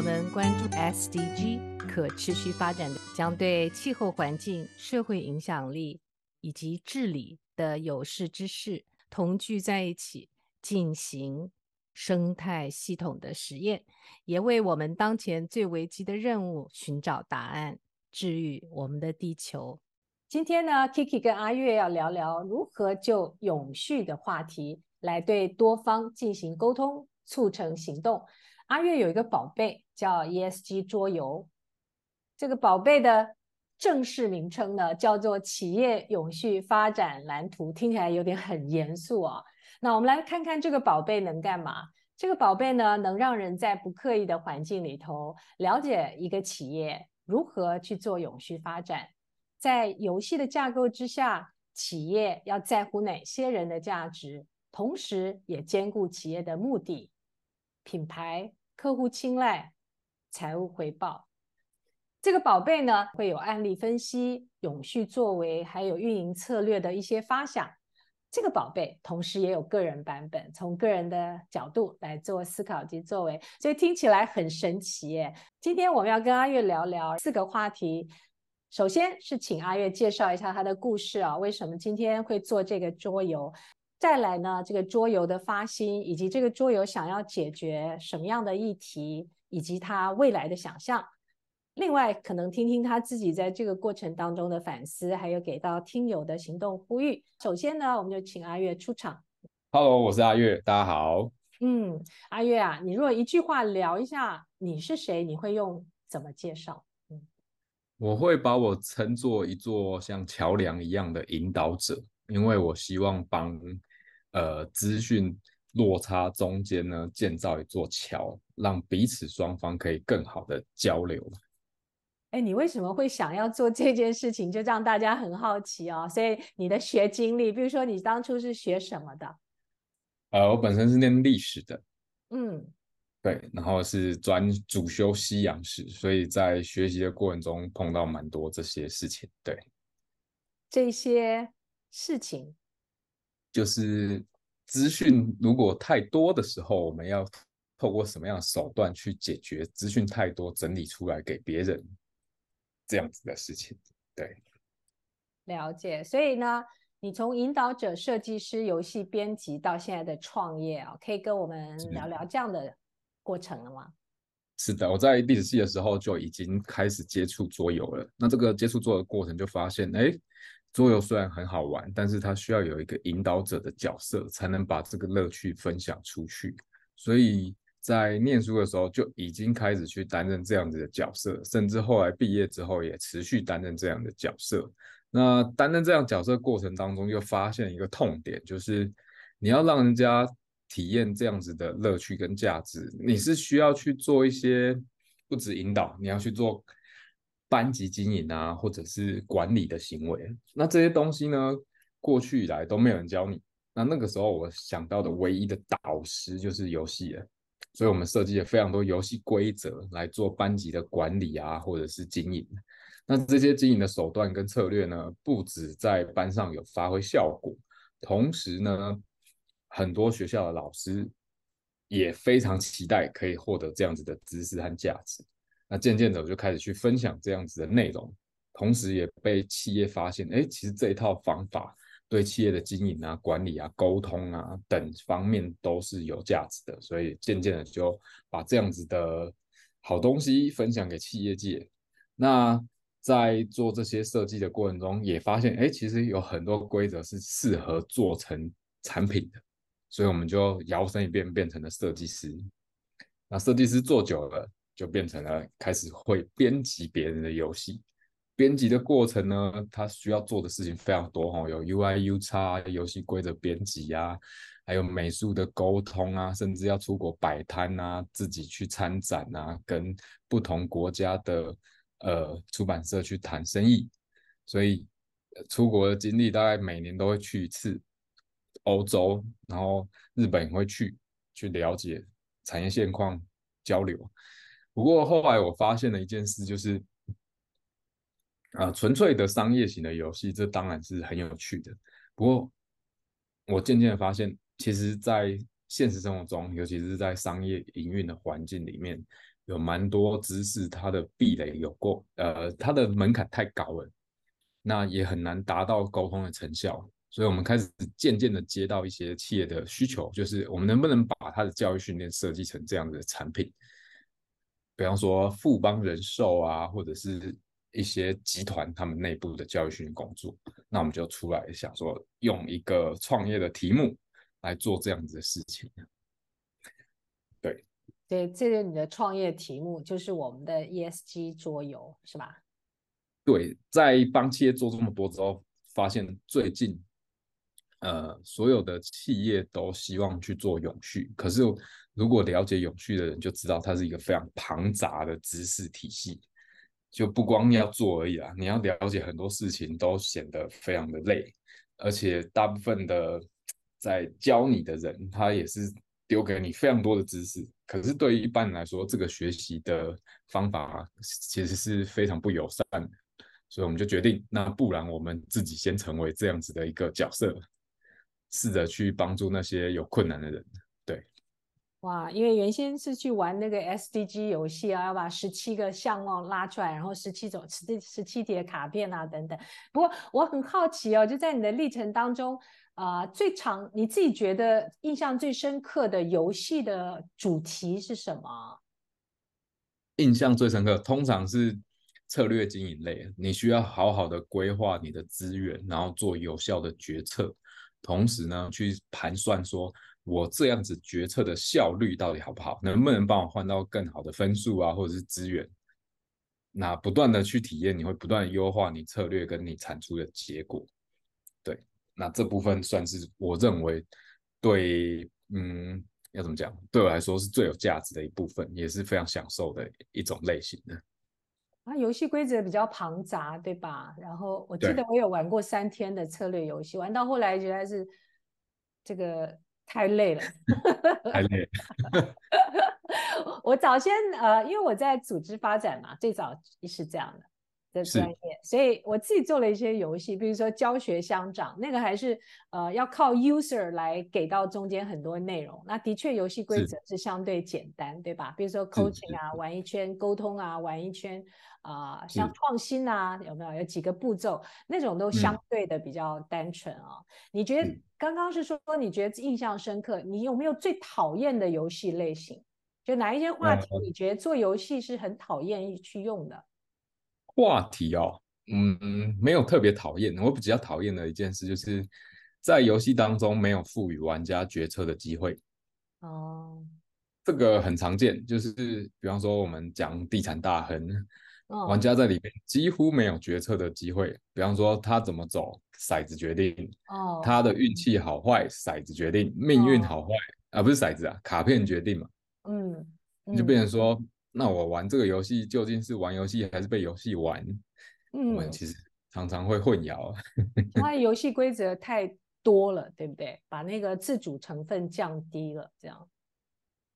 我们关注 SDG 可持续发展，将对气候环境、社会影响力以及治理的有识之士同聚在一起，进行生态系统的实验，也为我们当前最危机的任务寻找答案，治愈我们的地球。今天呢，Kiki 跟阿月要聊聊如何就永续的话题来对多方进行沟通，促成行动。阿月有一个宝贝叫 ESG 桌游，这个宝贝的正式名称呢叫做企业永续发展蓝图，听起来有点很严肃啊。那我们来看看这个宝贝能干嘛？这个宝贝呢能让人在不刻意的环境里头了解一个企业如何去做永续发展，在游戏的架构之下，企业要在乎哪些人的价值，同时也兼顾企业的目的、品牌。客户青睐、财务回报，这个宝贝呢会有案例分析、永续作为，还有运营策略的一些发想。这个宝贝同时也有个人版本，从个人的角度来做思考及作为，所以听起来很神奇耶。今天我们要跟阿月聊聊四个话题，首先是请阿月介绍一下他的故事啊，为什么今天会做这个桌游？再来呢，这个桌游的发心，以及这个桌游想要解决什么样的议题，以及他未来的想象。另外，可能听听他自己在这个过程当中的反思，还有给到听友的行动呼吁。首先呢，我们就请阿月出场。Hello，我是阿月，大家好。嗯，阿月啊，你如果一句话聊一下你是谁，你会用怎么介绍？嗯，我会把我称作一座像桥梁一样的引导者，因为我希望帮。呃，资讯落差中间呢，建造一座桥，让彼此双方可以更好的交流。哎，你为什么会想要做这件事情？就让大家很好奇哦。所以你的学经历，比如说你当初是学什么的？呃，我本身是念历史的。嗯，对，然后是专主修西洋史，所以在学习的过程中碰到蛮多这些事情。对，这些事情。就是资讯如果太多的时候，我们要透过什么样的手段去解决资讯太多整理出来给别人这样子的事情？对，了解。所以呢，你从引导者、设计师、游戏编辑到现在的创业啊，可以跟我们聊聊这样的过程了吗？是的，我在历史系的时候就已经开始接触桌游了。那这个接触桌游的过程就发现，哎。桌游虽然很好玩，但是它需要有一个引导者的角色，才能把这个乐趣分享出去。所以在念书的时候就已经开始去担任这样子的角色，甚至后来毕业之后也持续担任这样的角色。那担任这样角色过程当中，又发现一个痛点，就是你要让人家体验这样子的乐趣跟价值，你是需要去做一些不止引导，你要去做。班级经营啊，或者是管理的行为，那这些东西呢，过去以来都没有人教你。那那个时候，我想到的唯一的导师就是游戏了，所以我们设计了非常多游戏规则来做班级的管理啊，或者是经营。那这些经营的手段跟策略呢，不止在班上有发挥效果，同时呢，很多学校的老师也非常期待可以获得这样子的知识和价值。那渐渐的，我就开始去分享这样子的内容，同时也被企业发现，哎，其实这一套方法对企业的经营啊、管理啊、沟通啊等方面都是有价值的，所以渐渐的就把这样子的好东西分享给企业界。那在做这些设计的过程中，也发现，哎，其实有很多规则是适合做成产品的，所以我们就摇身一变变成了设计师。那设计师做久了。就变成了开始会编辑别人的游戏，编辑的过程呢，他需要做的事情非常多哈，有 UI、UX、游戏规则编辑啊，还有美术的沟通啊，甚至要出国摆摊啊，自己去参展啊，跟不同国家的呃出版社去谈生意，所以出国的经历大概每年都会去一次欧洲，然后日本也会去去了解产业现况交流。不过后来我发现了一件事，就是啊、纯粹的商业型的游戏，这当然是很有趣的。不过我渐渐的发现，其实，在现实生活中，尤其是在商业营运的环境里面，有蛮多知识，它的壁垒有过，呃，它的门槛太高了，那也很难达到沟通的成效。所以，我们开始渐渐的接到一些企业的需求，就是我们能不能把它的教育训练设计成这样的产品？比方说富邦人寿啊，或者是一些集团他们内部的教育训练工作，那我们就出来想说，用一个创业的题目来做这样子的事情。对，对，这个你的创业题目就是我们的 ESG 桌游，是吧？对，在帮企业做这么多之后，发现最近。呃，所有的企业都希望去做永续，可是如果了解永续的人就知道，它是一个非常庞杂的知识体系，就不光要做而已啦，你要了解很多事情都显得非常的累，而且大部分的在教你的人，他也是丢给你非常多的知识，可是对于一般人来说，这个学习的方法其实是非常不友善的，所以我们就决定，那不然我们自己先成为这样子的一个角色。试着去帮助那些有困难的人，对。哇，因为原先是去玩那个 SDG 游戏啊，要把十七个项目拉出来，然后十七种十十七叠卡片啊等等。不过我很好奇哦，就在你的历程当中，啊、呃，最长你自己觉得印象最深刻的游戏的主题是什么？印象最深刻，通常是策略经营类，你需要好好的规划你的资源，然后做有效的决策。同时呢，去盘算说，我这样子决策的效率到底好不好，能不能帮我换到更好的分数啊，或者是资源？那不断的去体验，你会不断优化你策略跟你产出的结果。对，那这部分算是我认为对，嗯，要怎么讲？对我来说是最有价值的一部分，也是非常享受的一种类型的。啊，游戏规则比较庞杂，对吧？然后我记得我有玩过三天的策略游戏，玩到后来觉得是这个 太累了，太累了。我早先呃，因为我在组织发展嘛，最早是这样的。的专业，所以我自己做了一些游戏，比如说教学相长，那个还是呃要靠 user 来给到中间很多内容。那的确游戏规则是相对简单，对吧？比如说 coaching 啊，玩一圈，沟通啊，玩一圈啊、呃，像创新啊，有没有有几个步骤？那种都相对的比较单纯啊。嗯、你觉得刚刚是说你觉得印象深刻，你有没有最讨厌的游戏类型？就哪一些话题你觉得做游戏是很讨厌去用的？话题哦，嗯，没有特别讨厌。我比较讨厌的一件事，就是在游戏当中没有赋予玩家决策的机会。哦，这个很常见，就是比方说我们讲地产大亨，哦，玩家在里面几乎没有决策的机会。比方说他怎么走，骰子决定。哦，他的运气好坏，骰子决定。命运好坏，哦，啊，不是骰子啊，卡片决定嘛。嗯，嗯，就变成说。那我玩这个游戏究竟是玩游戏还是被游戏玩？嗯，我们其实常常会混淆。它游戏规则太多了，对不对？把那个自主成分降低了，这样。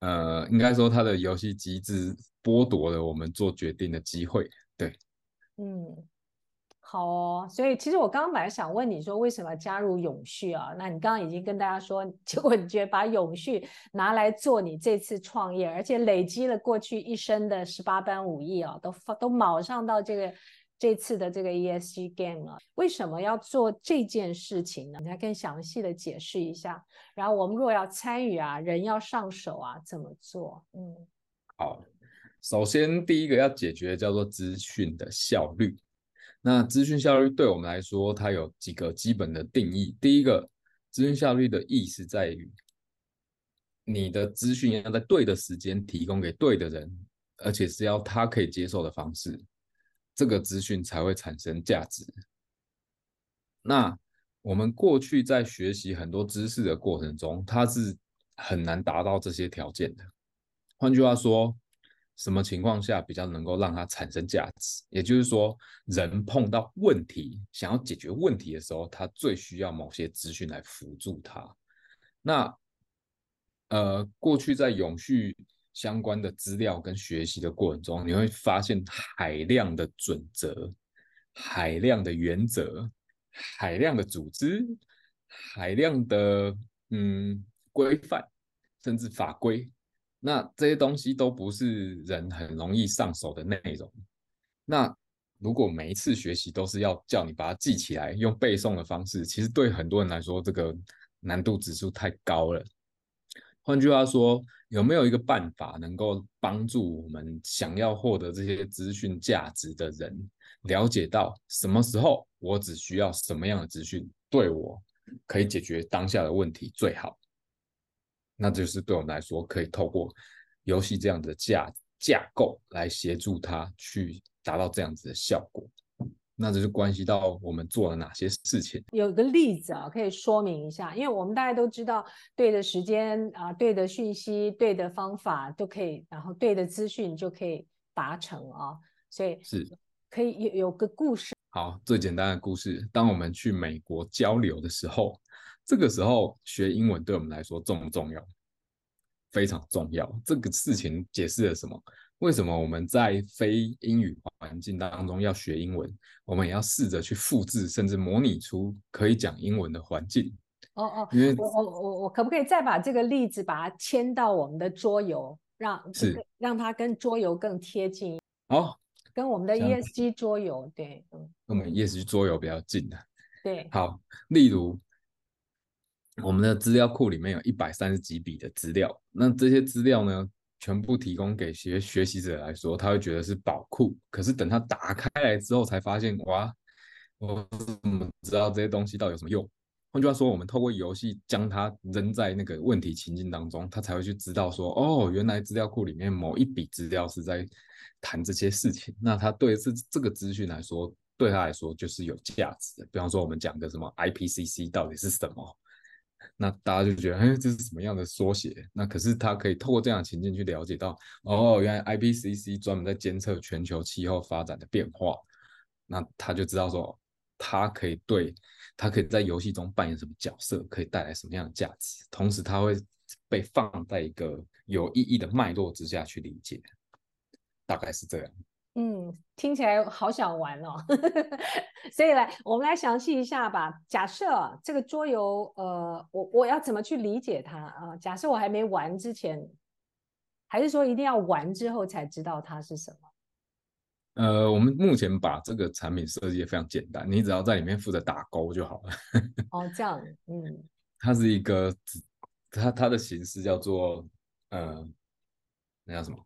呃，应该说它的游戏机制剥夺了我们做决定的机会。对，嗯。好哦，所以其实我刚刚本来想问你说为什么加入永续啊？那你刚刚已经跟大家说，结果你觉得把永续拿来做你这次创业，而且累积了过去一生的十八般武艺啊，都都卯上到这个这次的这个 ESG game 了。为什么要做这件事情呢？你来更详细的解释一下。然后我们若要参与啊，人要上手啊，怎么做？嗯，好，首先第一个要解决叫做资讯的效率。那资讯效率对我们来说，它有几个基本的定义。第一个，资讯效率的意思在于，你的资讯要在对的时间提供给对的人，而且是要他可以接受的方式，这个资讯才会产生价值。那我们过去在学习很多知识的过程中，它是很难达到这些条件的。换句话说，什么情况下比较能够让它产生价值？也就是说，人碰到问题，想要解决问题的时候，他最需要某些资讯来辅助他。那，呃，过去在永续相关的资料跟学习的过程中，你会发现海量的准则、海量的原则、海量的组织、海量的嗯规范，甚至法规。那这些东西都不是人很容易上手的内容。那如果每一次学习都是要叫你把它记起来，用背诵的方式，其实对很多人来说，这个难度指数太高了。换句话说，有没有一个办法能够帮助我们想要获得这些资讯价值的人，了解到什么时候我只需要什么样的资讯，对我可以解决当下的问题最好？那就是对我们来说，可以透过游戏这样的架架构来协助他去。达到这样子的效果，那这就关系到我们做了哪些事情。有个例子啊，可以说明一下，因为我们大家都知道，对的时间啊，对的讯息，对的方法都可以，然后对的资讯就可以达成啊。所以是可以有有个故事。好，最简单的故事，当我们去美国交流的时候，这个时候学英文对我们来说重不重要？非常重要。这个事情解释了什么？为什么我们在非英语环境当中要学英文？我们也要试着去复制，甚至模拟出可以讲英文的环境。哦哦，因为我我我我可不可以再把这个例子把它迁到我们的桌游，让是让它跟桌游更贴近？哦，跟我们的 ESG 桌游，对，嗯，跟我们 ESG 桌游比较近的。对，好，例如我们的资料库里面有一百三十几笔的资料，那这些资料呢？全部提供给学学习者来说，他会觉得是宝库。可是等他打开来之后，才发现，哇，我怎么知道这些东西到底有什么用？换句话说，我们透过游戏将它扔在那个问题情境当中，他才会去知道说，哦，原来资料库里面某一笔资料是在谈这些事情。那他对这这个资讯来说，对他来说就是有价值的。比方说，我们讲个什么 IPCC 到底是什么？那大家就觉得，哎，这是什么样的缩写？那可是他可以透过这样的情境去了解到，哦，原来 IPCC 专门在监测全球气候发展的变化。那他就知道说，他可以对，他可以在游戏中扮演什么角色，可以带来什么样的价值。同时，他会被放在一个有意义的脉络之下去理解，大概是这样。嗯，听起来好想玩哦，所以来，我们来详细一下吧。假设这个桌游，呃，我我要怎么去理解它啊？呃，假设我还没玩之前，还是说一定要玩之后才知道它是什么？呃，我们目前把这个产品设计得非常简单，你只要在里面负责打勾就好了。哦，这样，嗯，它是一个，它它的形式叫做，呃，那叫什么？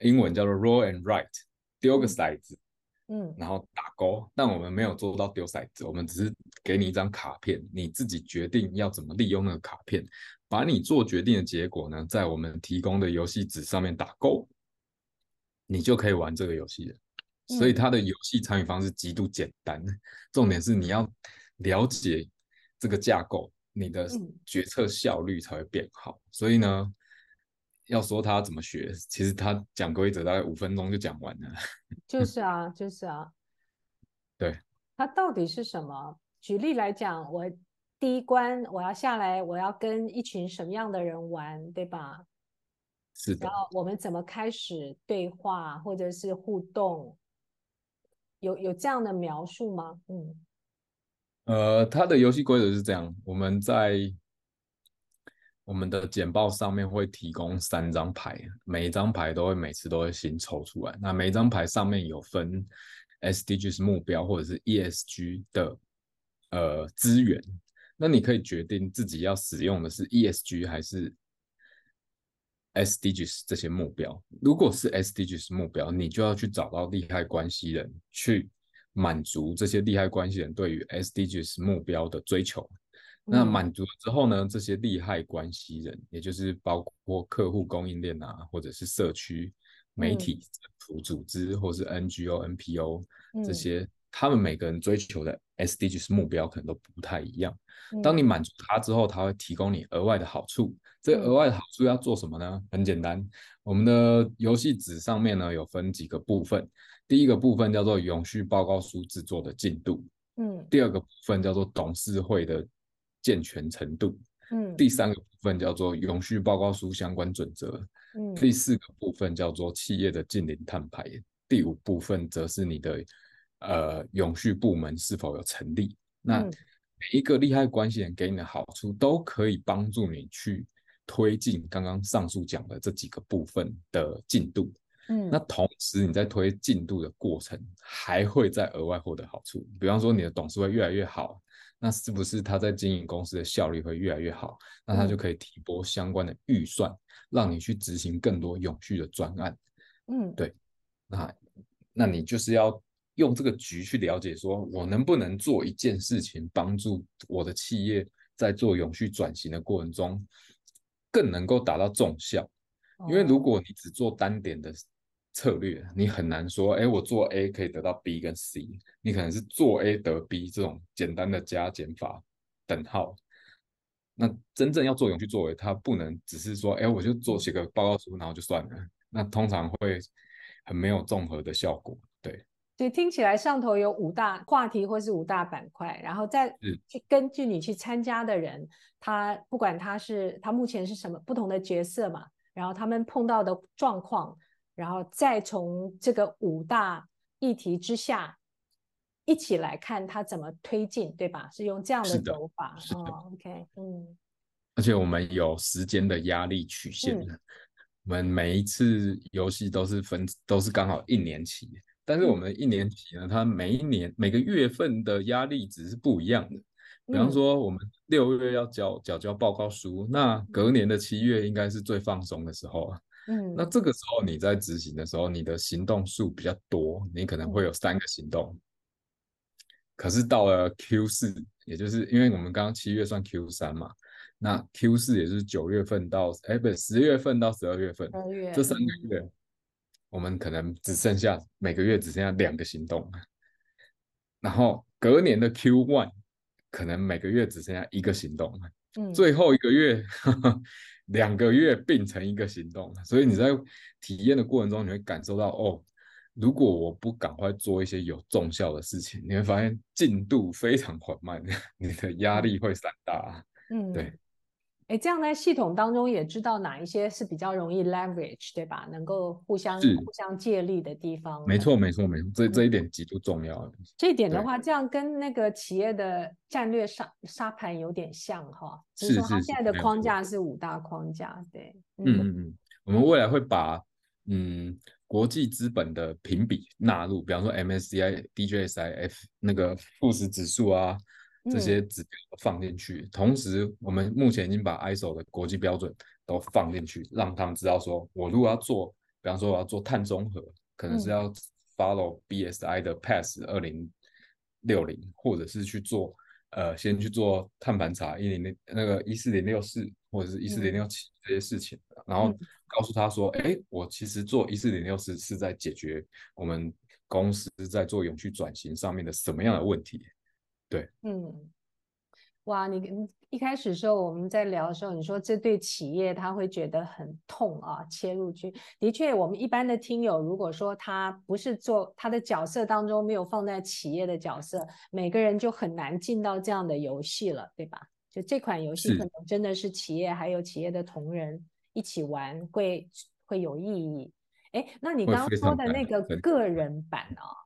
英文叫做 Roll and Write。丢个骰子，嗯，然后打勾。但我们没有做到丢骰子，我们只是给你一张卡片，你自己决定要怎么利用那个卡片，把你做决定的结果呢，在我们提供的游戏纸上面打勾，你就可以玩这个游戏了。所以它的游戏参与方式极度简单，重点是你要了解这个架构，你的决策效率才会变好。所以呢。要说他怎么学，其实他讲规则大概五分钟就讲完了。就是啊，就是啊。对。他到底是什么？举例来讲，我第一关我要下来，我要跟一群什么样的人玩，对吧？是的。然后我们怎么开始对话或者是互动？有有这样的描述吗？嗯。呃，他的游戏规则是这样，我们在。我们的简报上面会提供三张牌，每一张牌都会每次都会新抽出来。那每一张牌上面有分 SDGs 目标或者是 ESG 的呃资源，那你可以决定自己要使用的是 ESG 还是 SDGs 这些目标。如果是 SDGs 目标，你就要去找到利害关系人去满足这些利害关系人对于 SDGs 目标的追求。那满足了之后呢，这些利害关系人，也就是包括客户、供应链啊，或者是社区、媒体、政府组织，或是 NGO、NPO 这些，他们每个人追求的 SDGs 目标可能都不太一样。当你满足他之后，他会提供你额外的好处。这额外的好处要做什么呢？很简单，我们的游戏纸上面呢有分几个部分，第一个部分叫做永续报告书制作的进度，嗯，第二个部分叫做董事会的。健全程度，嗯，第三个部分叫做永续报告书相关准则，嗯，第四个部分叫做企业的近零碳排，第五部分则是你的呃永续部门是否有成立。那每一个利害关系人给你的好处，都可以帮助你去推进刚刚上述讲的这几个部分的进度。嗯，那同时你在推进度的过程，还会再额外获得好处。比方说，你的董事会越来越好，那是不是他在经营公司的效率会越来越好？那他就可以提拨相关的预算，嗯、让你去执行更多永续的专案。嗯，对。那那你就是要用这个局去了解，说我能不能做一件事情，帮助我的企业在做永续转型的过程中，更能够达到重效。因为如果你只做单点的策略，你很难说，哎，我做 A 可以得到 B 跟 C，你可能是做 A 得 B 这种简单的加减法等号。那真正要做永续作为，它不能只是说，哎，我就做写个报告书，然后就算了。那通常会很没有综合的效果。对，所以听起来上头有五大话题或是五大板块，然后再去根据你去参加的人，他不管他是他目前是什么不同的角色嘛。然后他们碰到的状况，然后再从这个五大议题之下一起来看它怎么推进，对吧？是用这样的走法。哦，OK，嗯。而且我们有时间的压力曲线我们每一次游戏都是分都是刚好一年期，但是我们一年期呢，它每一年每个月份的压力值是不一样的。比方说，我们六月要交缴交报告书，那隔年的七月应该是最放松的时候啊。嗯，那这个时候你在执行的时候，你的行动数比较多，你可能会有三个行动。可是到了 Q 四，也就是因为我们刚刚七月算 Q 三嘛，那 Q 四也就是九月份到哎不是十月份到十二月份，这三个月，我们可能只剩下每个月只剩下两个行动，然后隔年的 Q one。可能每个月只剩下一个行动，嗯，最后一个月呵呵两个月并成一个行动，所以你在体验的过程中，你会感受到哦，如果我不赶快做一些有重效的事情，你会发现进度非常缓慢，你的压力会散大，嗯，对。哎，这样在系统当中也知道哪一些是比较容易 leverage，对吧？能够互相互相借力的地方。没错，没错，没错，这这一点极度重要。嗯、这一点的话，这样跟那个企业的战略沙沙盘有点像哈。就是说它现在的框架是五大框架，对。嗯嗯嗯。我们未来会把嗯国际资本的评比纳入，比方说 MSCI、DJSI、F 那个富时指数啊。这些指标放进去，同时我们目前已经把 ISO 的国际标准都放进去，让他们知道说，我如果要做，比方说我要做碳中和，可能是要 follow BSI 的 Pass 二零六零，或者是去做呃，先去做碳盘查一零零那个一四零六四或者是一四零六七这些事情，然后告诉他说，哎，我其实做一四零六四是在解决我们公司在做永续转型上面的什么样的问题。对，嗯，哇，你一开始的时候我们在聊的时候，你说这对企业他会觉得很痛啊，切入去，的确，我们一般的听友如果说他不是做他的角色当中没有放在企业的角色，每个人就很难进到这样的游戏了，对吧？就这款游戏可能真的是企业还有企业的同仁一起玩会会有意义。哎，那你刚刚说的那个个人版啊？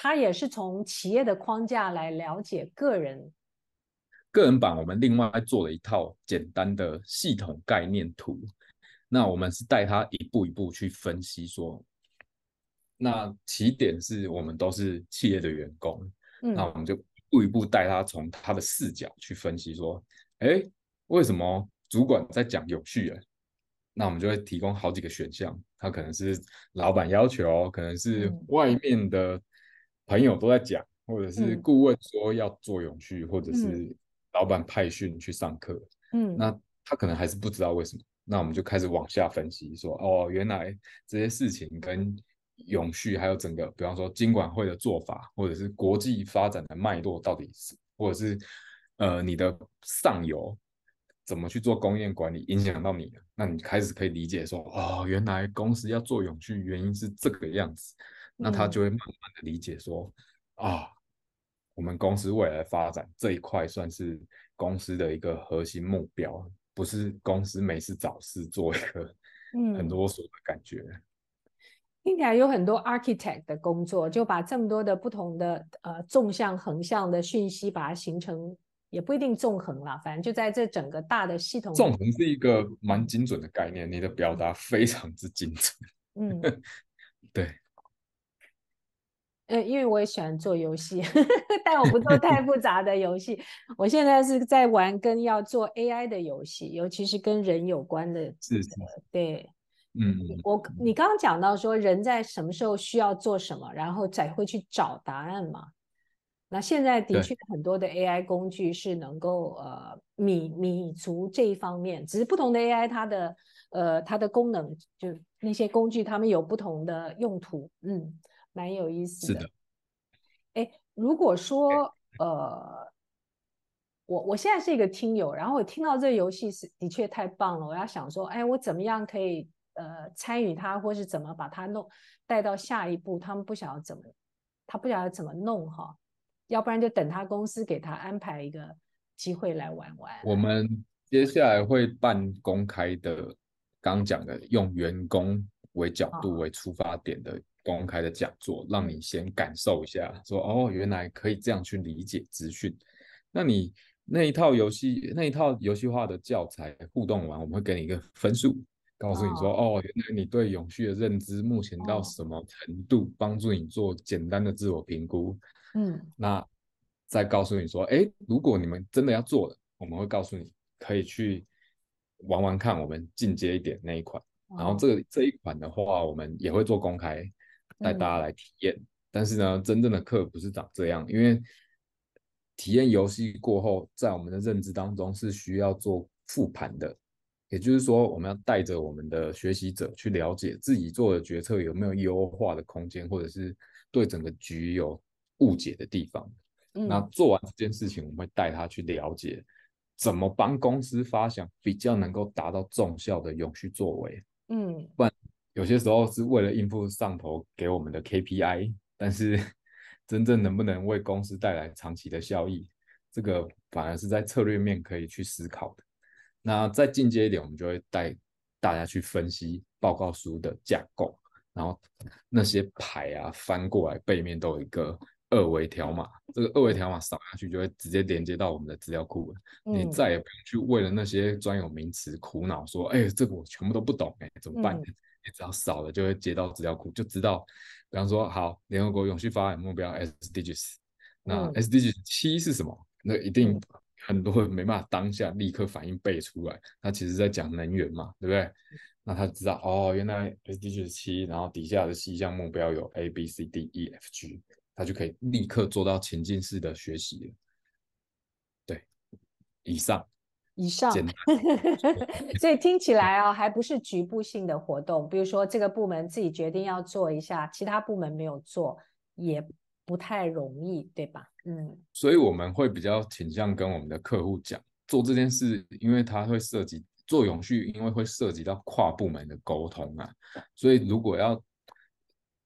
他也是从企业的框架来了解个人。个人版我们另外做了一套简单的系统概念图，那我们是带他一步一步去分析说，那起点是我们都是企业的员工，嗯、那我们就一步一步带他从他的视角去分析说，哎，为什么主管在讲永续啊？那我们就会提供好几个选项，他可能是老板要求，可能是外面的。朋友都在讲，或者是顾问说要做永续，嗯、或者是老板派训去上课，嗯，那他可能还是不知道为什么。那我们就开始往下分析说，说哦，原来这些事情跟永续还有整个，比方说金管会的做法，或者是国际发展的脉络到底是，或者是呃你的上游怎么去做供应链管理，影响到你的，那你开始可以理解说，哦，原来公司要做永续，原因是这个样子。那他就会慢慢的理解说，嗯、啊，我们公司未来发展这一块算是公司的一个核心目标，不是公司没事找事做一个很啰嗦的感觉。嗯、听起来有很多 architect 的工作，就把这么多的不同的呃纵向横向的讯息，把它形成也不一定纵横啦，反正就在这整个大的系统。纵横是一个蛮精准的概念，你的表达非常之精准。嗯，对。呃，因为我也喜欢做游戏，但我不做太复杂的游戏。我现在是在玩跟要做 AI 的游戏，尤其是跟人有关的。是是。对，嗯，我你刚刚讲到说人在什么时候需要做什么，然后才会去找答案嘛。那现在的确很多的 AI 工具是能够呃弥弥足这一方面，只是不同的 AI 它的呃它的功能，就那些工具它们有不同的用途，嗯。蛮有意思的，哎，如果说呃，我我现在是一个听友，然后我听到这个游戏是的确太棒了，我要想说，哎，我怎么样可以呃参与它，或是怎么把它弄带到下一步？他们不晓得怎么，他不晓得怎么弄哈，要不然就等他公司给他安排一个机会来玩玩。我们接下来会办公开的，刚讲的用员工为角度为出发点的。公开的讲座，让你先感受一下，说哦，原来可以这样去理解资讯。那你那一套游戏，那一套游戏化的教材互动完，我们会给你一个分数，告诉你说哦，哦，原来你对永续的认知目前到什么程度，帮助你做简单的自我评估。嗯，那再告诉你说，哎，如果你们真的要做了，我们会告诉你可以去玩玩看，我们进阶一点那一款。然后这个这一款的话，我们也会做公开。带大家来体验，嗯，但是呢，真正的课不是长这样，因为体验游戏过后，在我们的认知当中是需要做复盘的，也就是说，我们要带着我们的学习者去了解自己做的决策有没有优化的空间，或者是对整个局有误解的地方。嗯，那做完这件事情，我们会带他去了解怎么帮公司发想比较能够达到重效的永续作为。嗯，不然。有些时候是为了应付上头给我们的 KPI，但是 真正能不能为公司带来长期的效益，这个反而是在策略面可以去思考的。那再进阶一点，我们就会带大家去分析报告书的架构，然后那些牌啊翻过来背面都有一个二维条码，这个二维条码扫下去就会直接连接到我们的资料库了。你再也不用去为了那些专有名词苦恼，说，哎，这个我全部都不懂，哎，怎么办？嗯只要扫了就会接到资料库，就知道，比方说，好，联合国永续发展目标 SDGs，那 SDGs 七是什么？那一定很多人没办法当下立刻反应背出来。他其实在讲能源嘛，对不对？那他知道哦，原来 SDGs 七，然后底下的七项目标有 A B C D E F G，他就可以立刻做到情境式的学习了。对，以上。以上，所以听起来 啊，还不是局部性的活动。比如说，这个部门自己决定要做一下，其他部门没有做，也不太容易，对吧？嗯，所以我们会比较倾向跟我们的客户讲，做这件事，因为它会涉及做永续，因为会涉及到跨部门的沟通啊。所以如果要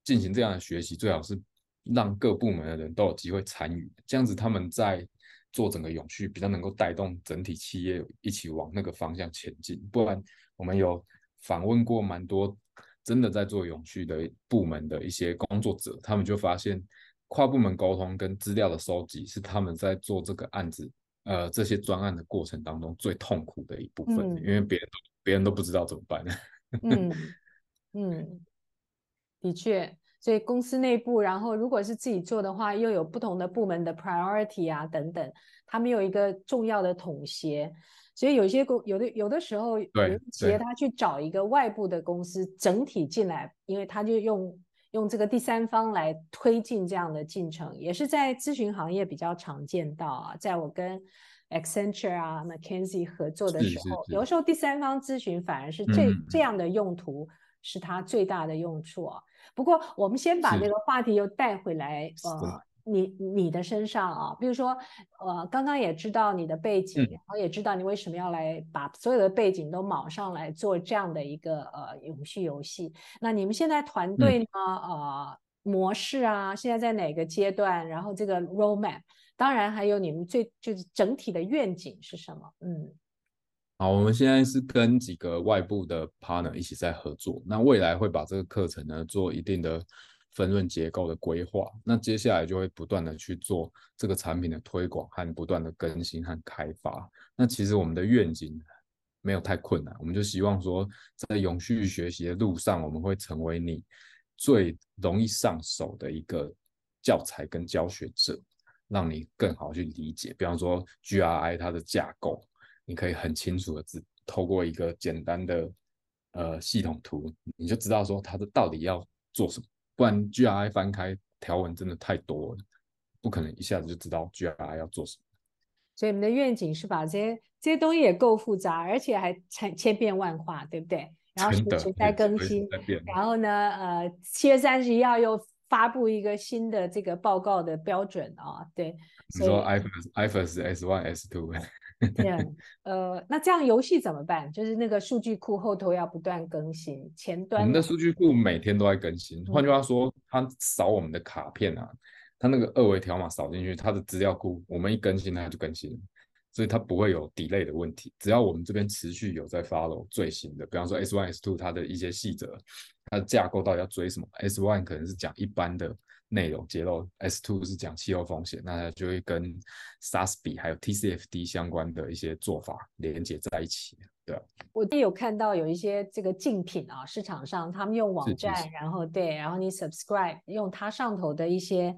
进行这样的学习，最好是让各部门的人都有机会参与，这样子他们在。做整个永续比较能够带动整体企业一起往那个方向前进，不然我们有访问过蛮多真的在做永续的部门的一些工作者，他们就发现跨部门沟通跟资料的收集是他们在做这个案子呃这些专案的过程当中最痛苦的一部分，嗯、因为别人别人都不知道怎么办。嗯 嗯，的确。所以公司内部，然后如果是自己做的话，又有不同的部门的 priority 啊等等，他们有一个重要的统协。所以有些公有的有的时候，有企业他去找一个外部的公司整体进来，因为他就用用这个第三方来推进这样的进程，也是在咨询行业比较常见到啊。在我跟 Accenture 啊、McKinsey 合作的时候，有时候第三方咨询反而是这、嗯、这样的用途是它最大的用处啊。不过，我们先把这个话题又带回来，呃，你你的身上啊，比如说，呃，刚刚也知道你的背景，然后也知道你为什么要来把所有的背景都卯上来做这样的一个呃永续游戏。那你们现在团队呢，呃，模式啊，现在在哪个阶段？然后这个 roadmap，当然还有你们最就是整体的愿景是什么？嗯。好，我们现在是跟几个外部的 partner 一起在合作。那未来会把这个课程呢做一定的分润结构的规划。那接下来就会不断的去做这个产品的推广和不断的更新和开发。那其实我们的愿景没有太困难，我们就希望说，在永续学习的路上，我们会成为你最容易上手的一个教材跟教学者，让你更好去理解。比方说 GRI 它的架构，你可以很清楚的知，透过一个简单的呃系统图，你就知道说它的到底要做什么。不然 GRI 翻开条文真的太多了，不可能一下子就知道 GRI 要做什么。所以我们的愿景是把这些这些东西也够复杂，而且还千千变万化，对不对？然后随时在更新，然后呢，呃，七月三十一号又发布一个新的这个报告的标准啊，对。你说 IFRS IFRS S one S two。对啊，呃，那这样游戏怎么办？就是那个数据库后头要不断更新，前端。我们的数据库每天都在更新，换句话说，它扫我们的卡片啊。它那个二维条码扫进去，它的资料库我们一更新它就更新，所以它不会有 delay 的问题。只要我们这边持续有在 follow 最新的，比方说 S one S two 它的一些细则，它的架构到底要追什么？S one 可能是讲一般的内容揭露，S two 是讲气候风险，那它就会跟 SASB 还有 TCFD 相关的一些做法连接在一起。对，我也有看到有一些这个竞品啊，市场上他们用网站，然后对，然后你 subscribe 用它上头的一些。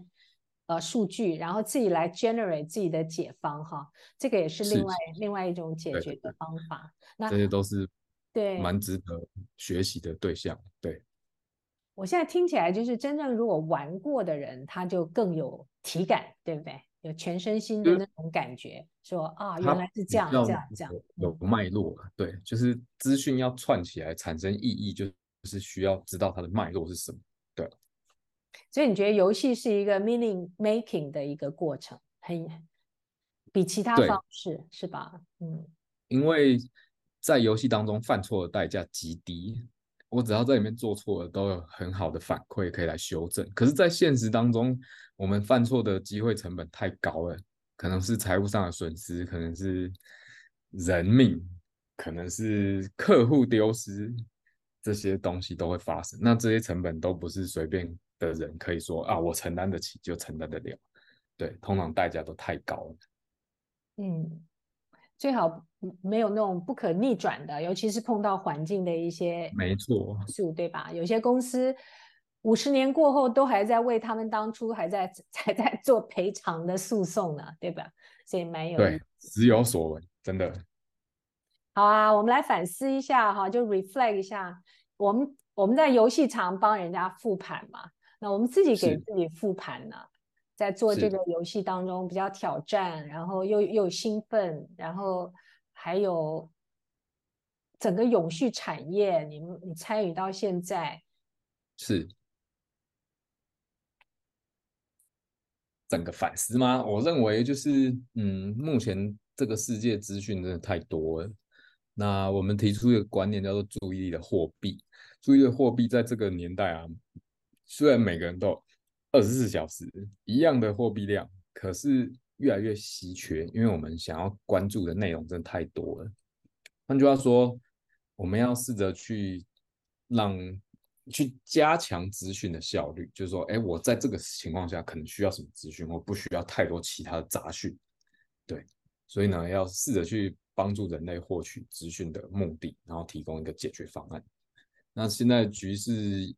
呃，数据，然后自己来 generate 自己的解方哈，这个也是另外是另外一种解决的方法。那这些都是对蛮值得学习的对象。对，对我现在听起来就是真正如果玩过的人，他就更有体感，对不对？有全身心的那种感觉，说啊，原来是这样这样这样，有脉络。对，就是资讯要串起来产生意义，就是需要知道它的脉络是什么。对。所以你觉得游戏是一个 meaning making 的一个过程，很比其他方式是吧？嗯，因为在游戏当中犯错的代价极低，我只要在里面做错了，都有很好的反馈可以来修正。可是，在现实当中，我们犯错的机会成本太高了，可能是财务上的损失，可能是人命，可能是客户丢失，这些东西都会发生。那这些成本都不是随便。的人可以说啊，我承担得起就承担得了，对，通常代价都太高了。嗯，最好没有那种不可逆转的，尤其是碰到环境的一些，没错，对吧？有些公司五十年过后都还在为他们当初还在 还在做赔偿的诉讼呢，对吧？所以蛮有对，时有所闻，真的。好啊，我们来反思一下哈，就 reflect 一下，我们我们在游戏场帮人家复盘嘛。那我们自己给自己复盘呢，是在做这个游戏当中比较挑战，然后又又兴奋，然后还有整个永续产业，你们你参与到现在是整个反思吗？我认为就是，嗯，目前这个世界资讯真的太多了。那我们提出一个观念叫做注意力的货币，注意力的货币在这个年代啊。虽然每个人都二十四小时一样的货币量，可是越来越稀缺，因为我们想要关注的内容真的太多了。换句话说，我们要试着去让去加强资讯的效率，就是说，哎，我在这个情况下可能需要什么资讯，我不需要太多其他的杂讯。对，所以呢，要试着去帮助人类获取资讯的目的，然后提供一个解决方案。那现在局势。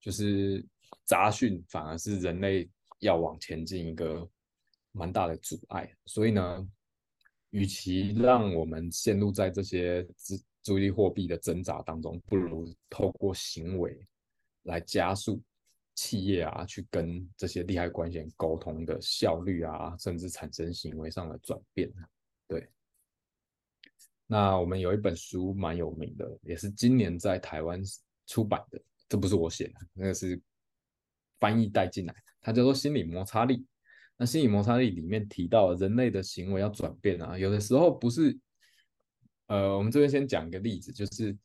就是杂讯反而是人类要往前进一个蛮大的阻碍，所以呢，与其让我们陷入在这些资注意力货币的挣扎当中，不如透过行为来加速企业啊去跟这些利害关系人沟通的效率啊，甚至产生行为上的转变。对，那我们有一本书蛮有名的，也是今年在台湾出版的。这不是我写的，那个是翻译带进来，它叫做心理摩擦力。那心理摩擦力里面提到，人类的行为要转变啊，有的时候不是，呃，我们这边先讲一个例子，就是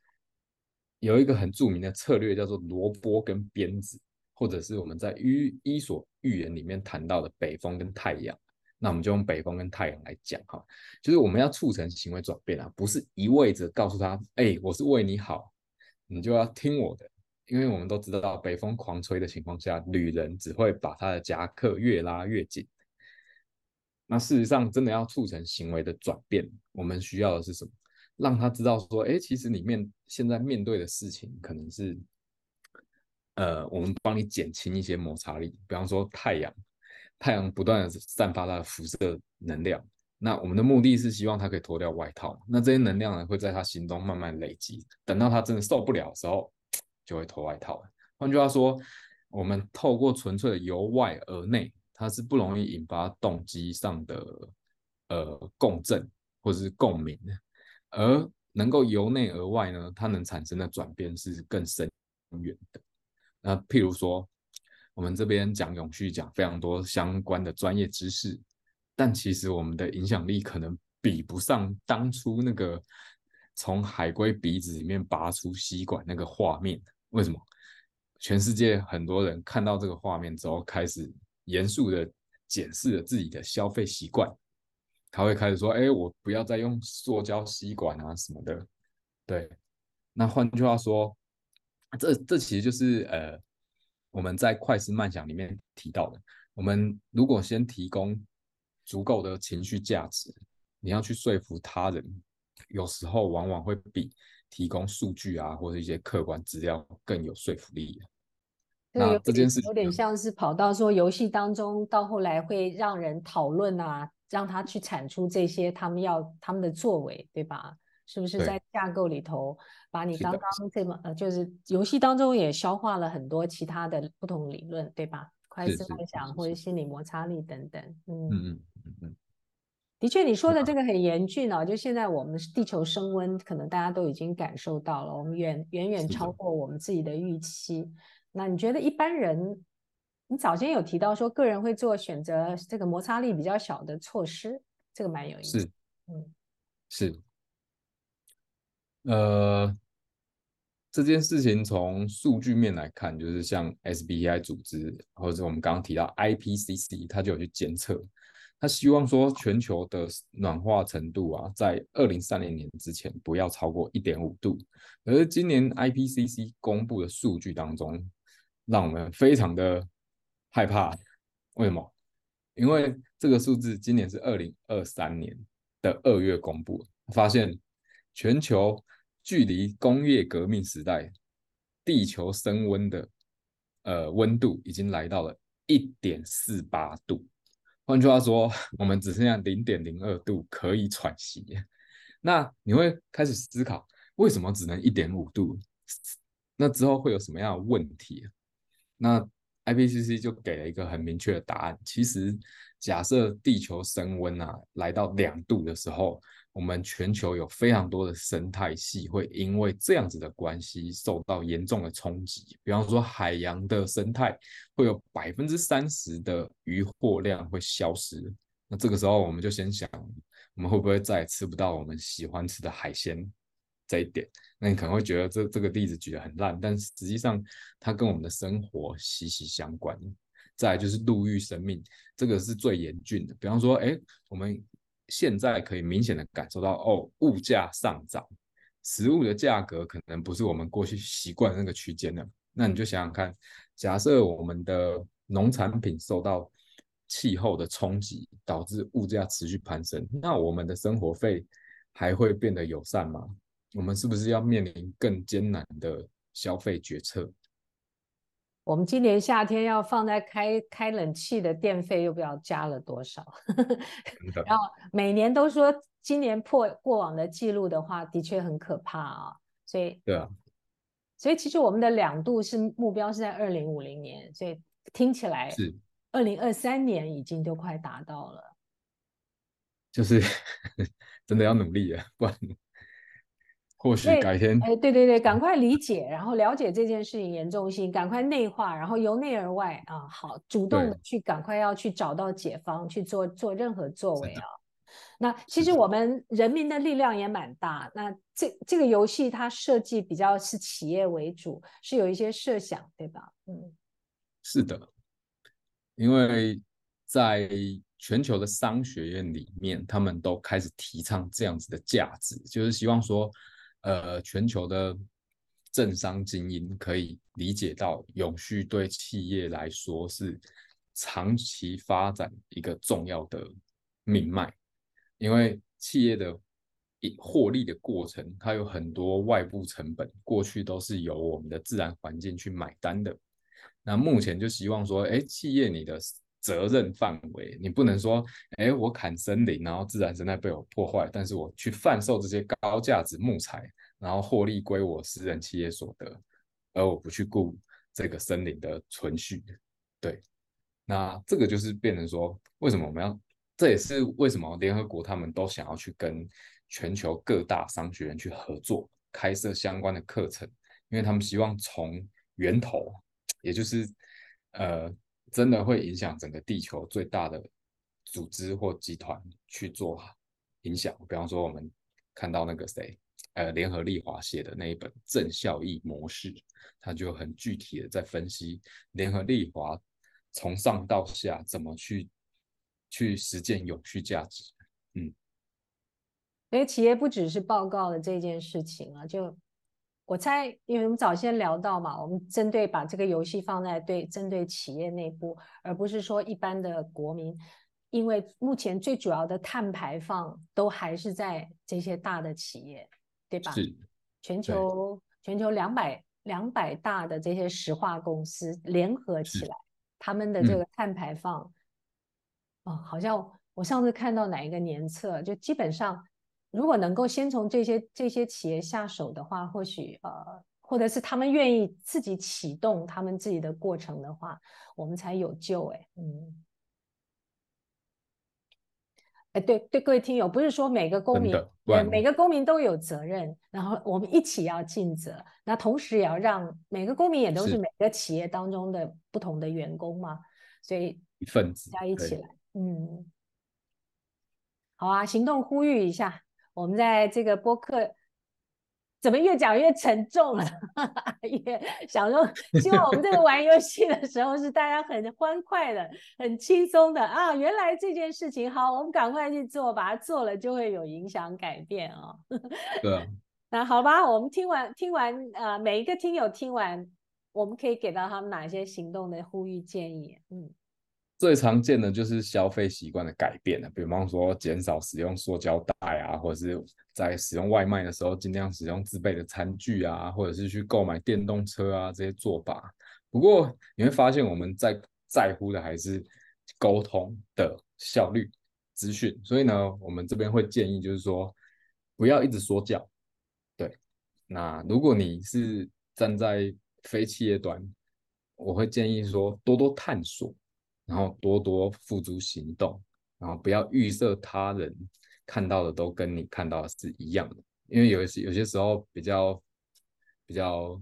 有一个很著名的策略叫做萝卜跟鞭子，或者是我们在伊伊索寓言里面谈到的北风跟太阳。那我们就用北风跟太阳来讲哈，就是我们要促成行为转变啊，不是一味着告诉他，哎，我是为你好，你就要听我的。因为我们都知道，北风狂吹的情况下，旅人只会把他的夹克越拉越紧。那事实上，真的要促成行为的转变，我们需要的是什么？让他知道说，哎，其实里面现在面对的事情，可能是，呃，我们帮你减轻一些摩擦力。比方说，太阳，太阳不断的散发它的辐射能量。那我们的目的是希望他可以脱掉外套。那这些能量呢，会在他心中慢慢累积，等到他真的受不了的时候。就会脱外套。换句话说，我们透过纯粹的由外而内，它是不容易引发动机上的呃共振或者是共鸣的。而能够由内而外呢，它能产生的转变是更深远的。那譬如说，我们这边讲永续，讲非常多相关的专业知识，但其实我们的影响力可能比不上当初那个从海龟鼻子里面拔出吸管那个画面。为什么？全世界很多人看到这个画面之后，开始严肃的检视了自己的消费习惯。他会开始说：“哎，我不要再用塑胶吸管啊什么的。”对。那换句话说，这这其实就是呃，我们在快思慢想里面提到的。我们如果先提供足够的情绪价值，你要去说服他人，有时候往往会比。提供数据啊，或者一些客观资料更有说服力。那这件事有点像是跑到说游戏当中，到后来会让人讨论啊，让他去产出这些他们要他们的作为，对吧？是不是在架构里头把你刚刚这么呃，就是游戏当中也消化了很多其他的不同理论，对吧？快思慢想或者心理摩擦力等等，嗯嗯嗯嗯。的确，你说的这个很严峻哦！就现在我们地球升温，可能大家都已经感受到了，我们远远远超过我们自己的预期。那你觉得一般人，你早先有提到说个人会做选择，这个摩擦力比较小的措施，这个蛮有意思。是，嗯，是。呃，这件事情从数据面来看，就是像 SBTi 组织，或者我们刚刚提到 IPCC，它就有去监测。他希望说，全球的暖化程度啊，在二零三零年之前不要超过一点五度。而今年 IPCC 公布的数据当中，让我们非常的害怕。为什么？因为这个数字今年是二零二三年的二月公布，发现全球距离工业革命时代地球升温的呃温度已经来到了一点四八度。换句话说，我们只剩下零点零二度可以喘息。那你会开始思考，为什么只能一点五度？那之后会有什么样的问题？那 IPCC 就给了一个很明确的答案。其实，假设地球升温啊，来到两度的时候。我们全球有非常多的生态系会因为这样子的关系受到严重的冲击，比方说海洋的生态会有百分之三十的渔获量会消失。那这个时候我们就先想，我们会不会再也吃不到我们喜欢吃的海鲜？这一点，那你可能会觉得这这个例子举得很烂，但实际上它跟我们的生活息息相关。再就是陆域生命，这个是最严峻的。比方说，哎，我们。现在可以明显的感受到，哦，物价上涨，食物的价格可能不是我们过去习惯的那个区间了。那你就想想看，假设我们的农产品受到气候的冲击，导致物价持续攀升，那我们的生活费还会变得友善吗？我们是不是要面临更艰难的消费决策？我们今年夏天要放在开开冷气的电费又不知道加了多少，然后每年都说今年破过往的记录的话，的确很可怕啊。所以对啊，所以其实我们的两度是目标是在二零五零年，所以听起来是二零二三年已经都快达到了，就是 真的要努力啊，不然。或许改天，哎，对对对，赶快理解，然后了解这件事情严重性，赶快内化，然后由内而外啊，好，主动的去赶快要去找到解方，去做做任何作为啊。那其实我们人民的力量也蛮大。那这这个游戏它设计比较是企业为主，是有一些设想，对吧？嗯，是的，因为在全球的商学院里面，他们都开始提倡这样子的价值，就是希望说。呃，全球的政商精英可以理解到永续对企业来说是长期发展一个重要的命脉，因为企业的获利的过程，它有很多外部成本，过去都是由我们的自然环境去买单的。那目前就希望说，哎，企业你的责任范围，你不能说，哎，我砍森林，然后自然生态被我破坏，但是我去贩售这些高价值木材，然后获利归我私人企业所得，而我不去顾这个森林的存续。对，那这个就是变成说，为什么我们要？这也是为什么联合国他们都想要去跟全球各大商学院去合作，开设相关的课程，因为他们希望从源头，也就是呃，真的会影响整个地球最大的组织或集团去做影响。比方说，我们看到那个谁，呃，联合利华写的那一本《正效益模式》，他就很具体的在分析联合利华从上到下怎么去。去实践永续价值，嗯，因为企业不只是报告的这件事情啊，就我猜，因为我们早先聊到嘛，我们针对把这个游戏放在对针对企业内部，而不是说一般的国民，因为目前最主要的碳排放都还是在这些大的企业，对吧？是，全球全球两百两百大的这些石化公司联合起来，他们的这个碳排放。嗯哦，好像我上次看到哪一个年册，就基本上，如果能够先从这些这些企业下手的话，或许呃，或者是他们愿意自己启动他们自己的过程的话，我们才有救。哎，嗯，哎，对对，各位听友，不是说每个公民，每个公民都有责任，然后我们一起要尽责，那同时也要让每个公民也都是每个企业当中的不同的员工嘛，所以一份子，大家一起来。嗯，好啊，行动呼吁一下，我们在这个播客怎么越讲越沉重了？也想说，希望我们这个玩游戏的时候是大家很欢快的、很轻松的啊。原来这件事情好，我们赶快去做，把它做了就会有影响改变啊。对啊。那好吧，我们听完听完啊、呃，每一个听友听完，我们可以给到他们哪些行动的呼吁建议？嗯。最常见的就是消费习惯的改变了，比方说减少使用塑胶袋啊，或者是在使用外卖的时候尽量使用自备的餐具啊，或者是去购买电动车啊这些做法。不过你会发现我们在在乎的还是沟通的效率、资讯，所以呢，我们这边会建议就是说不要一直说教。对，那如果你是站在非企业端，我会建议说多多探索。然后多多付诸行动，然后不要预设他人看到的都跟你看到的是一样的，因为有些有些时候比较比较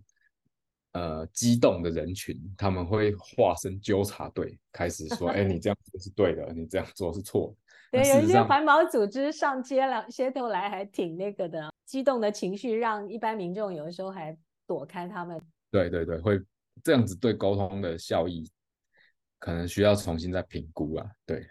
呃激动的人群，他们会化身纠察队，开始说：“哎，你这样做是对的，你这样做是错的。”对，有一些环保组织上街了，街头来还挺那个的，激动的情绪让一般民众有的时候还躲开他们。对对对，会这样子对沟通的效益。可能需要重新再评估啊，对，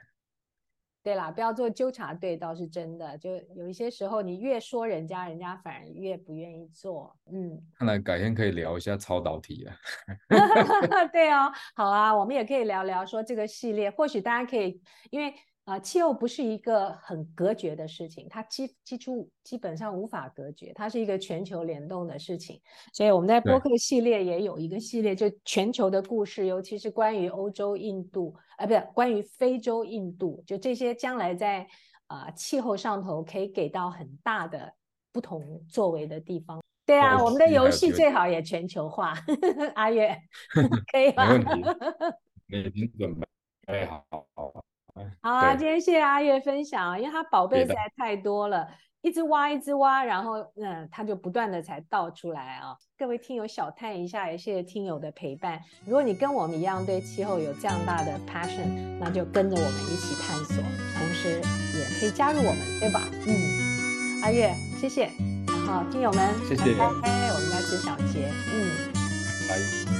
对啦，不要做纠察队倒是真的，就有一些时候你越说人家，人家反而越不愿意做，嗯。看来改天可以聊一下超导体了。对哦，好啊，我们也可以聊聊说这个系列，或许大家可以因为。啊，气候不是一个很隔绝的事情，它基基础基本上无法隔绝，它是一个全球联动的事情。所以我们在播客系列也有一个系列，就全球的故事，尤其是关于欧洲、印度，啊，不是关于非洲、印度，就这些将来在啊、呃、气候上头可以给到很大的不同作为的地方。对啊，我们的游戏最好也全球化。阿月，可以吗？没问题，你已经准备好好。啊，今天谢谢阿月分享，因为他宝贝实在太多了，一直挖一直挖，然后嗯，他就不断的才倒出来啊。各位听友小探一下，也谢谢听友的陪伴。如果你跟我们一样对气候有这样大的 passion，那就跟着我们一起探索，同时也可以加入我们，对吧？嗯，阿月，谢谢。然后听友们，谢谢。拜拜，我们要吃小结，嗯，拜。